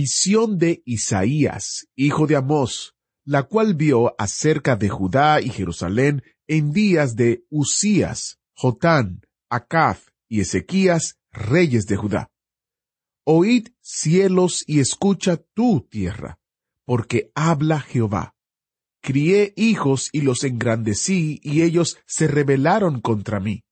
Visión de Isaías, hijo de Amós, la cual vio acerca de Judá y Jerusalén en días de Usías, Jotán, Acaz y Ezequías, reyes de Judá. Oíd cielos y escucha tú tierra, porque habla Jehová. Crié hijos y los engrandecí, y ellos se rebelaron contra mí.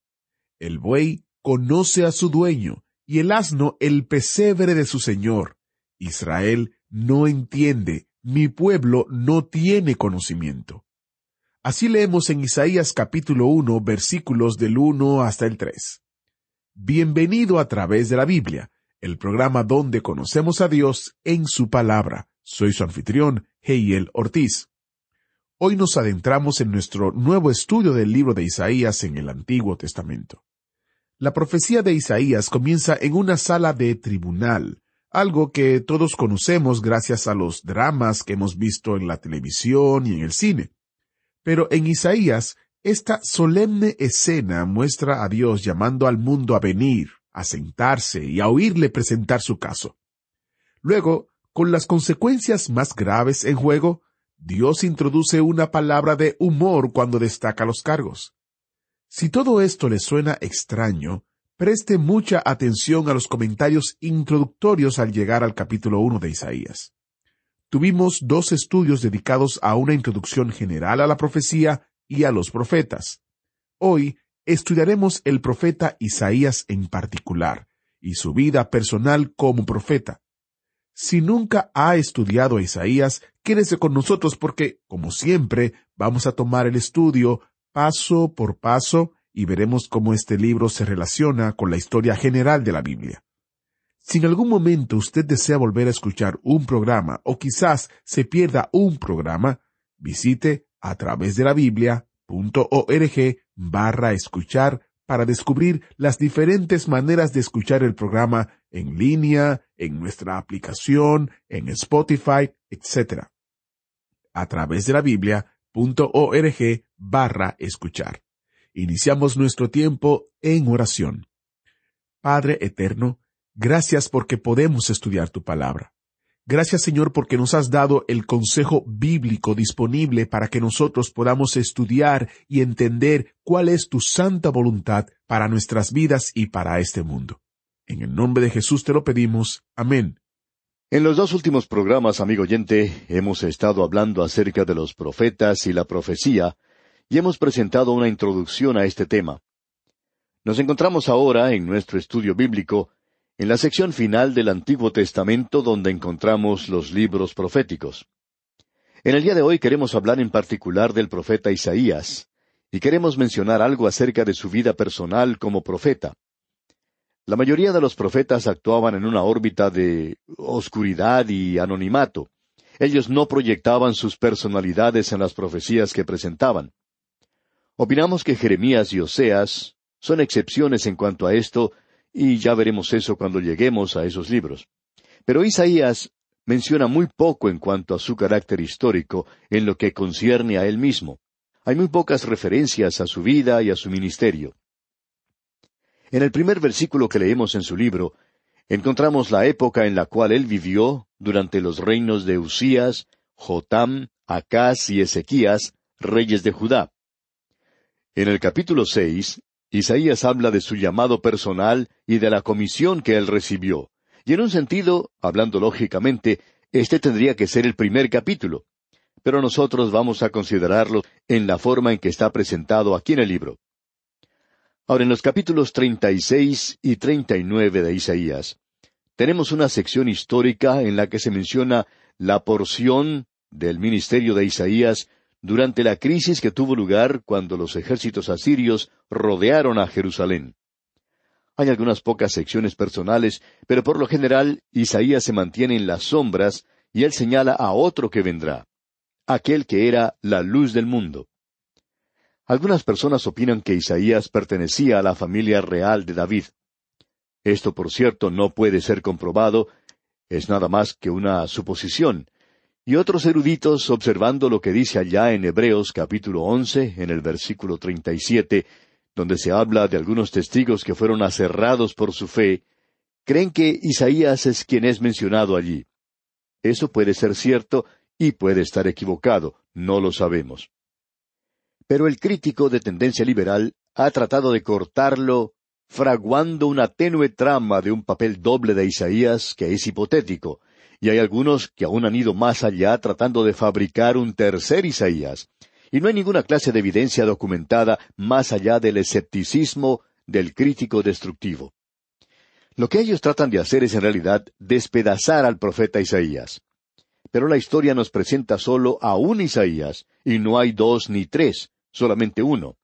El buey conoce a su dueño, y el asno el pesebre de su señor. Israel no entiende, mi pueblo no tiene conocimiento. Así leemos en Isaías capítulo 1 versículos del 1 hasta el 3. Bienvenido a través de la Biblia, el programa donde conocemos a Dios en su palabra. Soy su anfitrión, Heiel Ortiz. Hoy nos adentramos en nuestro nuevo estudio del libro de Isaías en el Antiguo Testamento. La profecía de Isaías comienza en una sala de tribunal, algo que todos conocemos gracias a los dramas que hemos visto en la televisión y en el cine. Pero en Isaías, esta solemne escena muestra a Dios llamando al mundo a venir, a sentarse y a oírle presentar su caso. Luego, con las consecuencias más graves en juego, Dios introduce una palabra de humor cuando destaca los cargos. Si todo esto le suena extraño, preste mucha atención a los comentarios introductorios al llegar al capítulo 1 de Isaías. Tuvimos dos estudios dedicados a una introducción general a la profecía y a los profetas. Hoy estudiaremos el profeta Isaías en particular y su vida personal como profeta. Si nunca ha estudiado a Isaías, quédese con nosotros porque, como siempre, vamos a tomar el estudio paso por paso y veremos cómo este libro se relaciona con la historia general de la Biblia. Si en algún momento usted desea volver a escuchar un programa o quizás se pierda un programa, visite a través de la Biblia.org barra escuchar para descubrir las diferentes maneras de escuchar el programa en línea, en nuestra aplicación, en Spotify, etc. A través de la Biblia.org barra escuchar. Iniciamos nuestro tiempo en oración. Padre eterno, gracias porque podemos estudiar tu palabra. Gracias Señor porque nos has dado el consejo bíblico disponible para que nosotros podamos estudiar y entender cuál es tu santa voluntad para nuestras vidas y para este mundo. En el nombre de Jesús te lo pedimos. Amén. En los dos últimos programas, amigo oyente, hemos estado hablando acerca de los profetas y la profecía, y hemos presentado una introducción a este tema. Nos encontramos ahora en nuestro estudio bíblico en la sección final del Antiguo Testamento donde encontramos los libros proféticos. En el día de hoy queremos hablar en particular del profeta Isaías, y queremos mencionar algo acerca de su vida personal como profeta. La mayoría de los profetas actuaban en una órbita de oscuridad y anonimato. Ellos no proyectaban sus personalidades en las profecías que presentaban. Opinamos que Jeremías y Oseas son excepciones en cuanto a esto, y ya veremos eso cuando lleguemos a esos libros. Pero Isaías menciona muy poco en cuanto a su carácter histórico en lo que concierne a él mismo. Hay muy pocas referencias a su vida y a su ministerio. En el primer versículo que leemos en su libro, encontramos la época en la cual él vivió durante los reinos de Usías, Jotam, Acaz y Ezequías, reyes de Judá. En el capítulo seis, Isaías habla de su llamado personal y de la comisión que él recibió. Y en un sentido, hablando lógicamente, este tendría que ser el primer capítulo. Pero nosotros vamos a considerarlo en la forma en que está presentado aquí en el libro. Ahora, en los capítulos treinta y seis y treinta y nueve de Isaías, tenemos una sección histórica en la que se menciona la porción del ministerio de Isaías durante la crisis que tuvo lugar cuando los ejércitos asirios rodearon a Jerusalén. Hay algunas pocas secciones personales, pero por lo general Isaías se mantiene en las sombras y él señala a otro que vendrá, aquel que era la luz del mundo. Algunas personas opinan que Isaías pertenecía a la familia real de David. Esto, por cierto, no puede ser comprobado, es nada más que una suposición. Y otros eruditos, observando lo que dice allá en Hebreos capítulo once, en el versículo treinta y siete, donde se habla de algunos testigos que fueron aserrados por su fe, creen que Isaías es quien es mencionado allí. Eso puede ser cierto y puede estar equivocado, no lo sabemos. Pero el crítico de tendencia liberal ha tratado de cortarlo fraguando una tenue trama de un papel doble de Isaías que es hipotético, y hay algunos que aún han ido más allá tratando de fabricar un tercer Isaías, y no hay ninguna clase de evidencia documentada más allá del escepticismo del crítico destructivo. Lo que ellos tratan de hacer es en realidad despedazar al profeta Isaías. Pero la historia nos presenta solo a un Isaías, y no hay dos ni tres, solamente uno.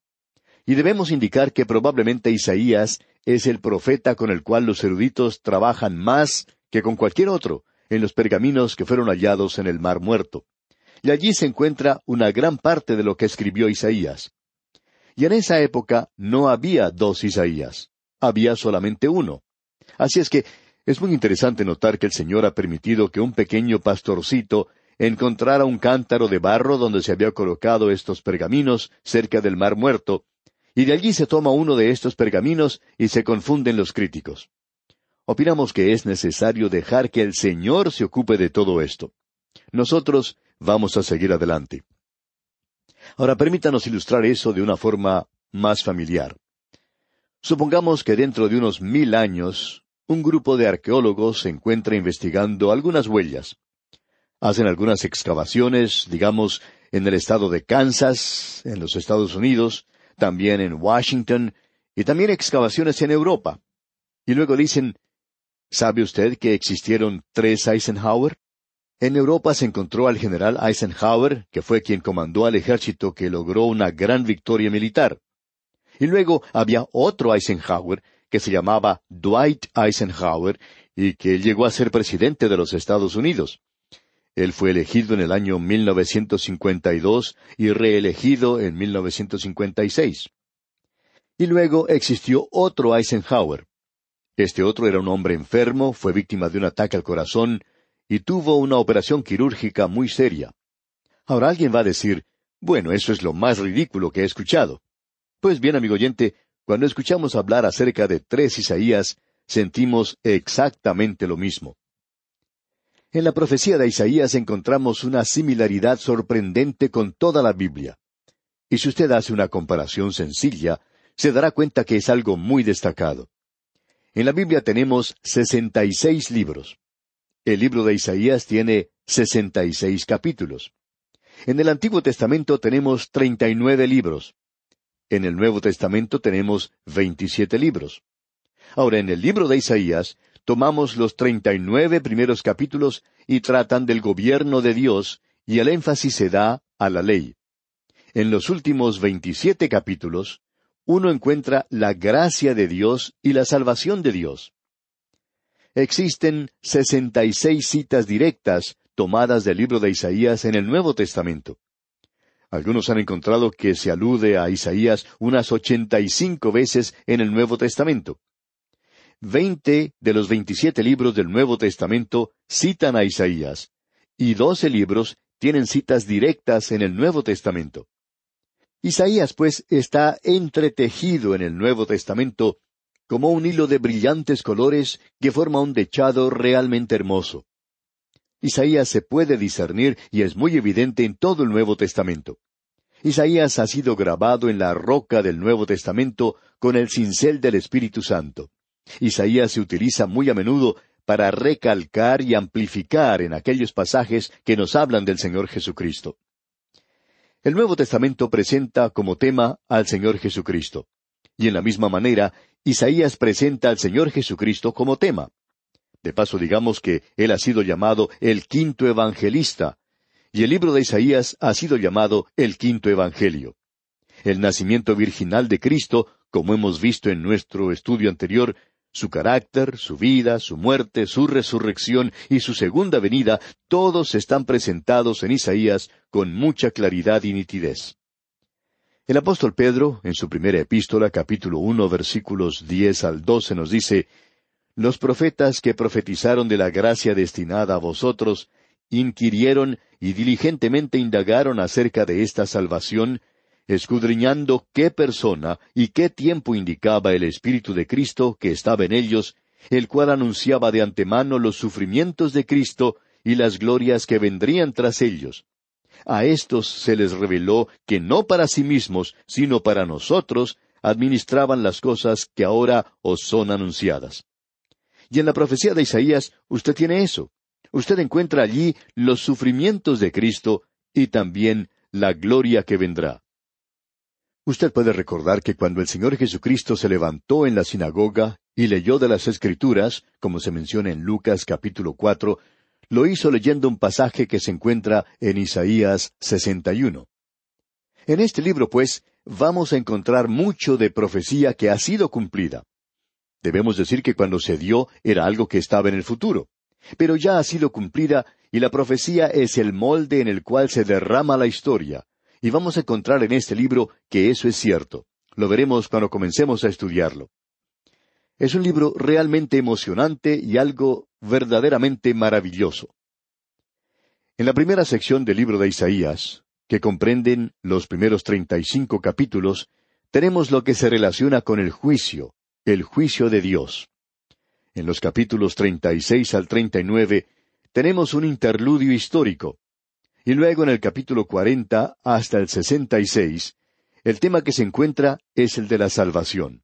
Y debemos indicar que probablemente Isaías es el profeta con el cual los eruditos trabajan más que con cualquier otro en los pergaminos que fueron hallados en el Mar Muerto y allí se encuentra una gran parte de lo que escribió Isaías. Y en esa época no había dos Isaías, había solamente uno. Así es que es muy interesante notar que el Señor ha permitido que un pequeño pastorcito encontrara un cántaro de barro donde se había colocado estos pergaminos cerca del mar muerto, y de allí se toma uno de estos pergaminos y se confunden los críticos. Opinamos que es necesario dejar que el Señor se ocupe de todo esto. Nosotros vamos a seguir adelante. Ahora permítanos ilustrar eso de una forma más familiar. Supongamos que dentro de unos mil años, un grupo de arqueólogos se encuentra investigando algunas huellas. Hacen algunas excavaciones, digamos, en el estado de Kansas, en los Estados Unidos, también en Washington, y también excavaciones en Europa. Y luego dicen, ¿sabe usted que existieron tres Eisenhower? En Europa se encontró al general Eisenhower, que fue quien comandó al ejército que logró una gran victoria militar. Y luego había otro Eisenhower, que se llamaba Dwight Eisenhower, y que llegó a ser presidente de los Estados Unidos. Él fue elegido en el año 1952 y reelegido en 1956. Y luego existió otro Eisenhower. Este otro era un hombre enfermo, fue víctima de un ataque al corazón, y tuvo una operación quirúrgica muy seria. Ahora alguien va a decir, bueno, eso es lo más ridículo que he escuchado. Pues bien, amigo oyente, cuando escuchamos hablar acerca de tres Isaías, sentimos exactamente lo mismo. En la profecía de Isaías encontramos una similaridad sorprendente con toda la Biblia. Y si usted hace una comparación sencilla, se dará cuenta que es algo muy destacado. En la Biblia tenemos sesenta y seis libros. El libro de Isaías tiene sesenta y seis capítulos. En el Antiguo Testamento tenemos treinta y nueve libros. En el Nuevo Testamento tenemos veintisiete libros. Ahora, en el libro de Isaías, tomamos los treinta y nueve primeros capítulos y tratan del gobierno de Dios, y el énfasis se da a la ley. En los últimos veintisiete capítulos, uno encuentra la gracia de Dios y la salvación de Dios existen sesenta y seis citas directas tomadas del libro de Isaías en el Nuevo Testamento. Algunos han encontrado que se alude a Isaías unas ochenta y cinco veces en el Nuevo Testamento. Veinte de los veintisiete libros del Nuevo Testamento citan a Isaías, y doce libros tienen citas directas en el Nuevo Testamento. Isaías, pues, está entretejido en el Nuevo Testamento como un hilo de brillantes colores que forma un dechado realmente hermoso. Isaías se puede discernir y es muy evidente en todo el Nuevo Testamento. Isaías ha sido grabado en la roca del Nuevo Testamento con el cincel del Espíritu Santo. Isaías se utiliza muy a menudo para recalcar y amplificar en aquellos pasajes que nos hablan del Señor Jesucristo. El Nuevo Testamento presenta como tema al Señor Jesucristo. Y en la misma manera, Isaías presenta al Señor Jesucristo como tema. De paso digamos que Él ha sido llamado el quinto evangelista, y el libro de Isaías ha sido llamado el quinto evangelio. El nacimiento virginal de Cristo como hemos visto en nuestro estudio anterior, su carácter, su vida, su muerte, su resurrección y su segunda venida, todos están presentados en Isaías con mucha claridad y nitidez. El apóstol Pedro, en su primera epístola, capítulo uno, versículos diez al doce, nos dice Los profetas que profetizaron de la gracia destinada a vosotros, inquirieron y diligentemente indagaron acerca de esta salvación, escudriñando qué persona y qué tiempo indicaba el Espíritu de Cristo que estaba en ellos, el cual anunciaba de antemano los sufrimientos de Cristo y las glorias que vendrían tras ellos. A estos se les reveló que no para sí mismos, sino para nosotros, administraban las cosas que ahora os son anunciadas. Y en la profecía de Isaías usted tiene eso. Usted encuentra allí los sufrimientos de Cristo y también la gloria que vendrá. Usted puede recordar que cuando el Señor Jesucristo se levantó en la sinagoga y leyó de las Escrituras, como se menciona en Lucas capítulo cuatro, lo hizo leyendo un pasaje que se encuentra en Isaías 61. En este libro, pues, vamos a encontrar mucho de profecía que ha sido cumplida. Debemos decir que cuando se dio era algo que estaba en el futuro, pero ya ha sido cumplida y la profecía es el molde en el cual se derrama la historia, y vamos a encontrar en este libro que eso es cierto. Lo veremos cuando comencemos a estudiarlo. Es un libro realmente emocionante y algo verdaderamente maravilloso. En la primera sección del libro de Isaías, que comprenden los primeros treinta y cinco capítulos, tenemos lo que se relaciona con el juicio, el juicio de Dios. En los capítulos treinta y seis al treinta y nueve tenemos un interludio histórico, y luego en el capítulo cuarenta hasta el sesenta y seis, el tema que se encuentra es el de la salvación.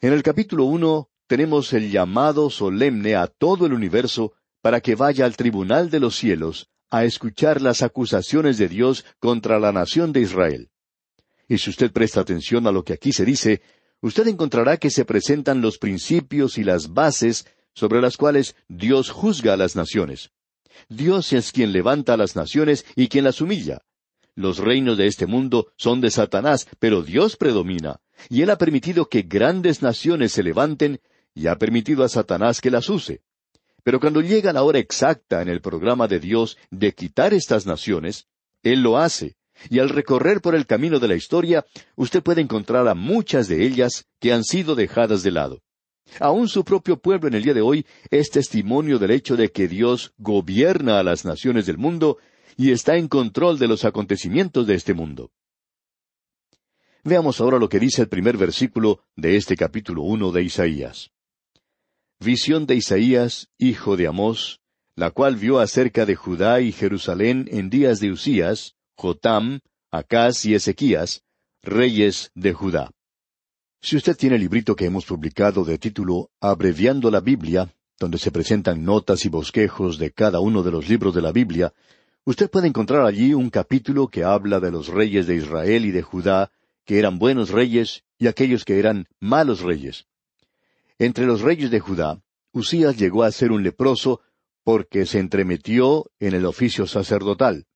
En el capítulo uno tenemos el llamado solemne a todo el universo para que vaya al tribunal de los cielos a escuchar las acusaciones de Dios contra la nación de Israel. Y si usted presta atención a lo que aquí se dice, usted encontrará que se presentan los principios y las bases sobre las cuales Dios juzga a las naciones. Dios es quien levanta a las naciones y quien las humilla. Los reinos de este mundo son de Satanás, pero Dios predomina, y Él ha permitido que grandes naciones se levanten y ha permitido a Satanás que las use. Pero cuando llega la hora exacta en el programa de Dios de quitar estas naciones, Él lo hace, y al recorrer por el camino de la historia, usted puede encontrar a muchas de ellas que han sido dejadas de lado. Aún su propio pueblo en el día de hoy es testimonio del hecho de que Dios gobierna a las naciones del mundo y está en control de los acontecimientos de este mundo. Veamos ahora lo que dice el primer versículo de este capítulo uno de Isaías. Visión de Isaías, hijo de Amós, la cual vio acerca de Judá y Jerusalén en días de Usías, Jotam, Acaz y Ezequías, reyes de Judá. Si usted tiene el librito que hemos publicado de título Abreviando la Biblia, donde se presentan notas y bosquejos de cada uno de los libros de la Biblia, usted puede encontrar allí un capítulo que habla de los reyes de Israel y de Judá, que eran buenos reyes, y aquellos que eran malos reyes. Entre los reyes de Judá, Usías llegó a ser un leproso porque se entremetió en el oficio sacerdotal.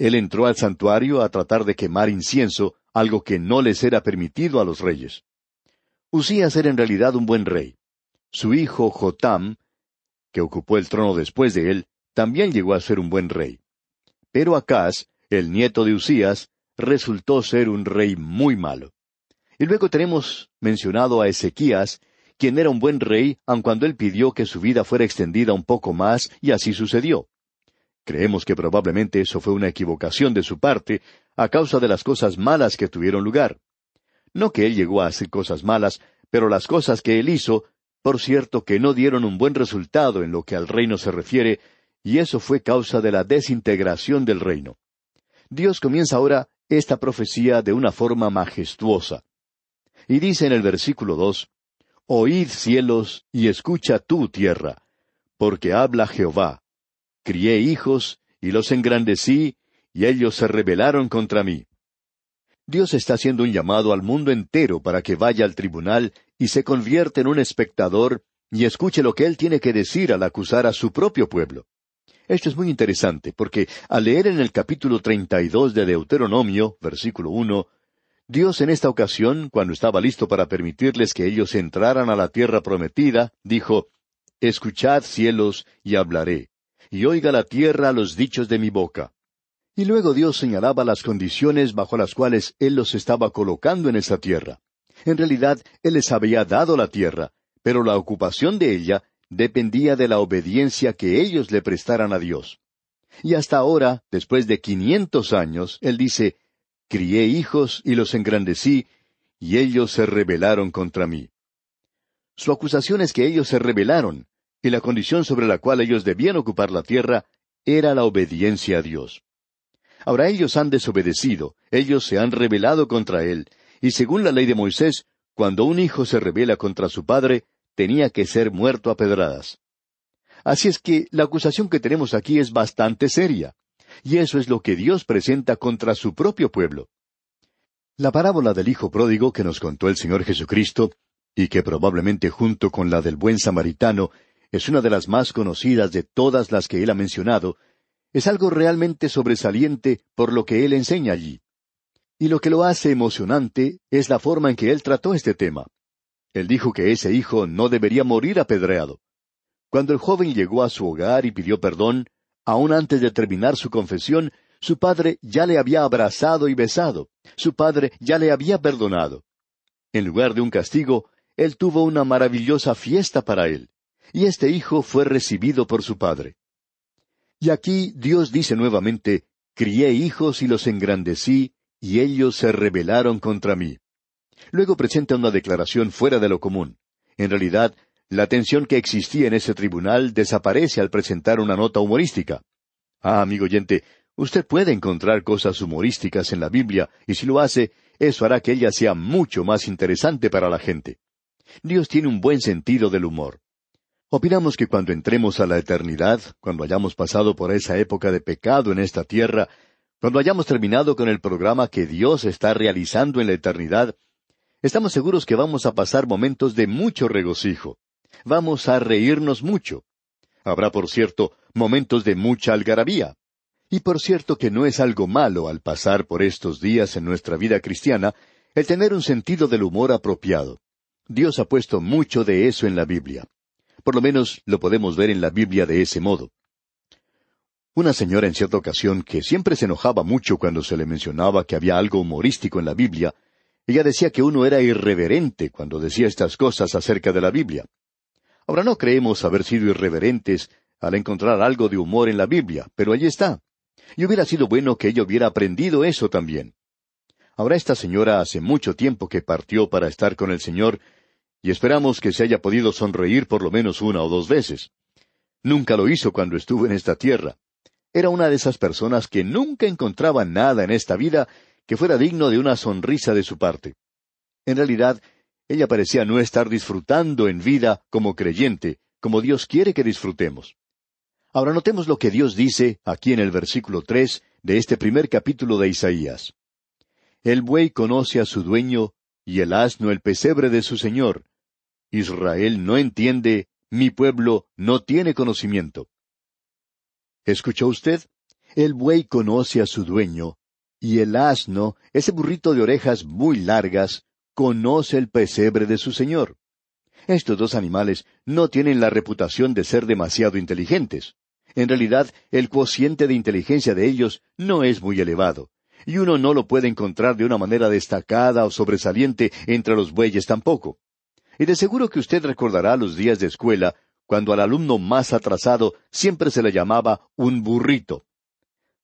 Él entró al santuario a tratar de quemar incienso, algo que no les era permitido a los reyes. Usías era en realidad un buen rey. Su hijo Jotam, que ocupó el trono después de él, también llegó a ser un buen rey. Pero Acaz, el nieto de Usías, resultó ser un rey muy malo. Y luego tenemos mencionado a Ezequías, quien era un buen rey, aun cuando él pidió que su vida fuera extendida un poco más, y así sucedió. Creemos que probablemente eso fue una equivocación de su parte, a causa de las cosas malas que tuvieron lugar. No que él llegó a hacer cosas malas, pero las cosas que él hizo, por cierto que no dieron un buen resultado en lo que al reino se refiere, y eso fue causa de la desintegración del reino. Dios comienza ahora esta profecía de una forma majestuosa. Y dice en el versículo dos, Oíd cielos y escucha tú tierra, porque habla Jehová. Crié hijos y los engrandecí, y ellos se rebelaron contra mí. Dios está haciendo un llamado al mundo entero para que vaya al tribunal y se convierta en un espectador y escuche lo que él tiene que decir al acusar a su propio pueblo. Esto es muy interesante porque al leer en el capítulo treinta y dos de Deuteronomio, versículo uno, Dios en esta ocasión, cuando estaba listo para permitirles que ellos entraran a la tierra prometida, dijo, Escuchad cielos y hablaré, y oiga la tierra los dichos de mi boca. Y luego Dios señalaba las condiciones bajo las cuales Él los estaba colocando en esa tierra. En realidad, Él les había dado la tierra, pero la ocupación de ella dependía de la obediencia que ellos le prestaran a Dios. Y hasta ahora, después de quinientos años, Él dice, Crié hijos y los engrandecí, y ellos se rebelaron contra mí. Su acusación es que ellos se rebelaron, y la condición sobre la cual ellos debían ocupar la tierra era la obediencia a Dios. Ahora ellos han desobedecido, ellos se han rebelado contra Él, y según la ley de Moisés, cuando un hijo se rebela contra su padre, tenía que ser muerto a pedradas. Así es que la acusación que tenemos aquí es bastante seria, y eso es lo que Dios presenta contra su propio pueblo. La parábola del Hijo pródigo que nos contó el Señor Jesucristo, y que probablemente junto con la del buen samaritano es una de las más conocidas de todas las que él ha mencionado, es algo realmente sobresaliente por lo que él enseña allí. Y lo que lo hace emocionante es la forma en que él trató este tema. Él dijo que ese hijo no debería morir apedreado. Cuando el joven llegó a su hogar y pidió perdón, aun antes de terminar su confesión, su padre ya le había abrazado y besado, su padre ya le había perdonado. En lugar de un castigo, él tuvo una maravillosa fiesta para él, y este hijo fue recibido por su padre. Y aquí Dios dice nuevamente, Crié hijos y los engrandecí, y ellos se rebelaron contra mí. Luego presenta una declaración fuera de lo común. En realidad, la tensión que existía en ese tribunal desaparece al presentar una nota humorística. Ah, amigo oyente, usted puede encontrar cosas humorísticas en la Biblia, y si lo hace, eso hará que ella sea mucho más interesante para la gente. Dios tiene un buen sentido del humor. Opinamos que cuando entremos a la eternidad, cuando hayamos pasado por esa época de pecado en esta tierra, cuando hayamos terminado con el programa que Dios está realizando en la eternidad, estamos seguros que vamos a pasar momentos de mucho regocijo. Vamos a reírnos mucho. Habrá, por cierto, momentos de mucha algarabía. Y por cierto que no es algo malo al pasar por estos días en nuestra vida cristiana el tener un sentido del humor apropiado. Dios ha puesto mucho de eso en la Biblia. Por lo menos lo podemos ver en la Biblia de ese modo. Una señora en cierta ocasión, que siempre se enojaba mucho cuando se le mencionaba que había algo humorístico en la Biblia, ella decía que uno era irreverente cuando decía estas cosas acerca de la Biblia. Ahora no creemos haber sido irreverentes al encontrar algo de humor en la Biblia, pero allí está. Y hubiera sido bueno que ella hubiera aprendido eso también. Ahora esta señora hace mucho tiempo que partió para estar con el Señor y esperamos que se haya podido sonreír por lo menos una o dos veces. Nunca lo hizo cuando estuvo en esta tierra. Era una de esas personas que nunca encontraba nada en esta vida que fuera digno de una sonrisa de su parte. En realidad, ella parecía no estar disfrutando en vida como creyente, como Dios quiere que disfrutemos. Ahora notemos lo que Dios dice aquí en el versículo tres de este primer capítulo de Isaías. El buey conoce a su dueño y el asno el pesebre de su señor, Israel no entiende, mi pueblo no tiene conocimiento. ¿Escuchó usted? El buey conoce a su dueño, y el asno, ese burrito de orejas muy largas, conoce el pesebre de su señor. Estos dos animales no tienen la reputación de ser demasiado inteligentes. En realidad, el cociente de inteligencia de ellos no es muy elevado, y uno no lo puede encontrar de una manera destacada o sobresaliente entre los bueyes tampoco. Y de seguro que usted recordará los días de escuela, cuando al alumno más atrasado siempre se le llamaba un burrito.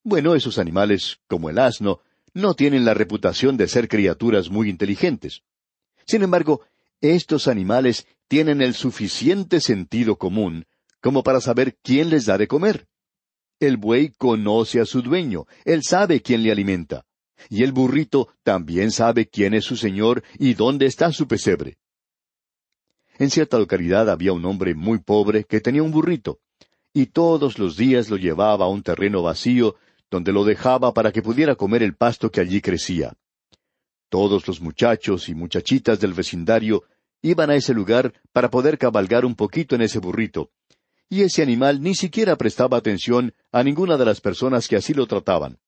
Bueno, esos animales, como el asno, no tienen la reputación de ser criaturas muy inteligentes. Sin embargo, estos animales tienen el suficiente sentido común como para saber quién les da de comer. El buey conoce a su dueño, él sabe quién le alimenta. Y el burrito también sabe quién es su señor y dónde está su pesebre. En cierta localidad había un hombre muy pobre que tenía un burrito, y todos los días lo llevaba a un terreno vacío, donde lo dejaba para que pudiera comer el pasto que allí crecía. Todos los muchachos y muchachitas del vecindario iban a ese lugar para poder cabalgar un poquito en ese burrito, y ese animal ni siquiera prestaba atención a ninguna de las personas que así lo trataban.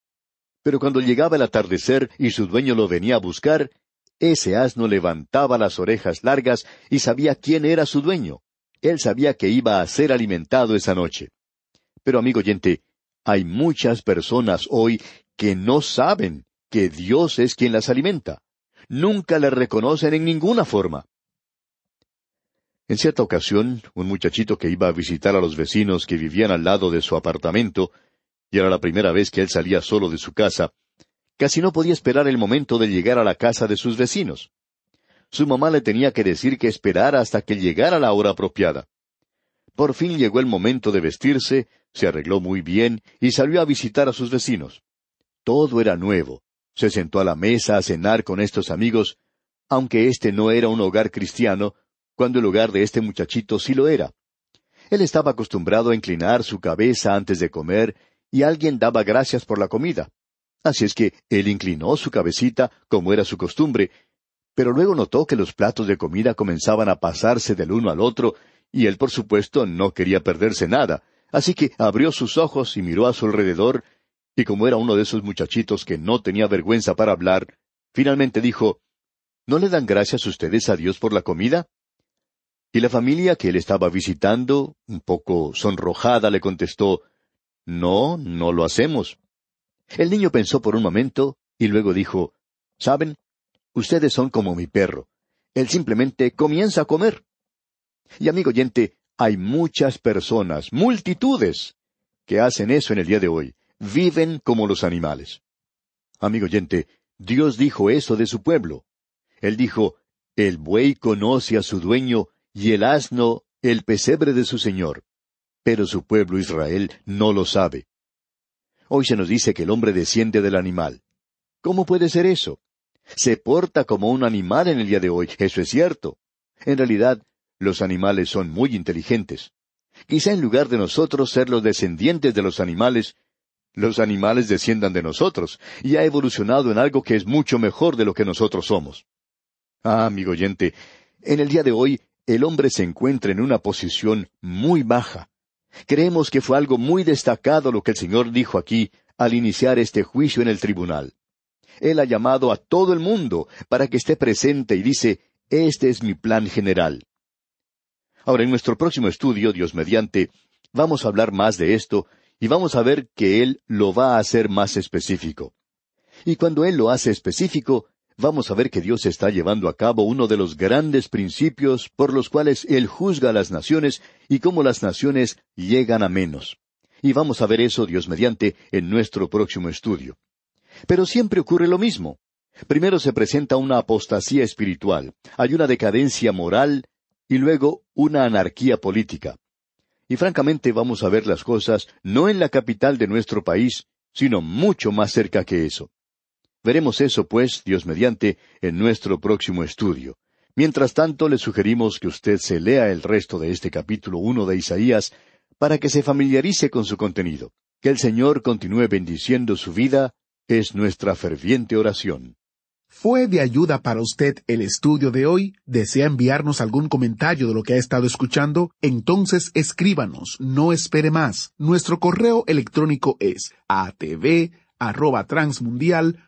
Pero cuando llegaba el atardecer y su dueño lo venía a buscar, ese asno levantaba las orejas largas y sabía quién era su dueño. Él sabía que iba a ser alimentado esa noche. Pero amigo oyente, hay muchas personas hoy que no saben que Dios es quien las alimenta. Nunca le reconocen en ninguna forma. En cierta ocasión, un muchachito que iba a visitar a los vecinos que vivían al lado de su apartamento, y era la primera vez que él salía solo de su casa, casi no podía esperar el momento de llegar a la casa de sus vecinos. Su mamá le tenía que decir que esperara hasta que llegara la hora apropiada. Por fin llegó el momento de vestirse, se arregló muy bien y salió a visitar a sus vecinos. Todo era nuevo. Se sentó a la mesa a cenar con estos amigos, aunque este no era un hogar cristiano, cuando el hogar de este muchachito sí lo era. Él estaba acostumbrado a inclinar su cabeza antes de comer y alguien daba gracias por la comida. Así es que él inclinó su cabecita como era su costumbre, pero luego notó que los platos de comida comenzaban a pasarse del uno al otro, y él por supuesto no quería perderse nada, así que abrió sus ojos y miró a su alrededor, y como era uno de esos muchachitos que no tenía vergüenza para hablar, finalmente dijo ¿No le dan gracias ustedes a Dios por la comida? Y la familia que él estaba visitando, un poco sonrojada, le contestó No, no lo hacemos. El niño pensó por un momento y luego dijo ¿Saben? Ustedes son como mi perro. Él simplemente comienza a comer. Y amigo oyente, hay muchas personas, multitudes, que hacen eso en el día de hoy. Viven como los animales. Amigo oyente, Dios dijo eso de su pueblo. Él dijo, el buey conoce a su dueño y el asno el pesebre de su Señor. Pero su pueblo Israel no lo sabe. Hoy se nos dice que el hombre desciende del animal. ¿Cómo puede ser eso? Se porta como un animal en el día de hoy, eso es cierto. En realidad, los animales son muy inteligentes. Quizá en lugar de nosotros ser los descendientes de los animales, los animales desciendan de nosotros, y ha evolucionado en algo que es mucho mejor de lo que nosotros somos. Ah, amigo oyente, en el día de hoy el hombre se encuentra en una posición muy baja. Creemos que fue algo muy destacado lo que el Señor dijo aquí al iniciar este juicio en el tribunal. Él ha llamado a todo el mundo para que esté presente y dice, este es mi plan general. Ahora, en nuestro próximo estudio, Dios mediante, vamos a hablar más de esto y vamos a ver que Él lo va a hacer más específico. Y cuando Él lo hace específico, vamos a ver que Dios está llevando a cabo uno de los grandes principios por los cuales Él juzga a las naciones y cómo las naciones llegan a menos. Y vamos a ver eso, Dios mediante, en nuestro próximo estudio. Pero siempre ocurre lo mismo. Primero se presenta una apostasía espiritual, hay una decadencia moral y luego una anarquía política. Y francamente vamos a ver las cosas no en la capital de nuestro país, sino mucho más cerca que eso. Veremos eso, pues, Dios mediante, en nuestro próximo estudio. Mientras tanto, le sugerimos que usted se lea el resto de este capítulo uno de Isaías para que se familiarice con su contenido. Que el Señor continúe bendiciendo su vida es nuestra ferviente oración. ¿Fue de ayuda para usted el estudio de hoy? ¿Desea enviarnos algún comentario de lo que ha estado escuchando? Entonces escríbanos, no espere más. Nuestro correo electrónico es atv@transmundial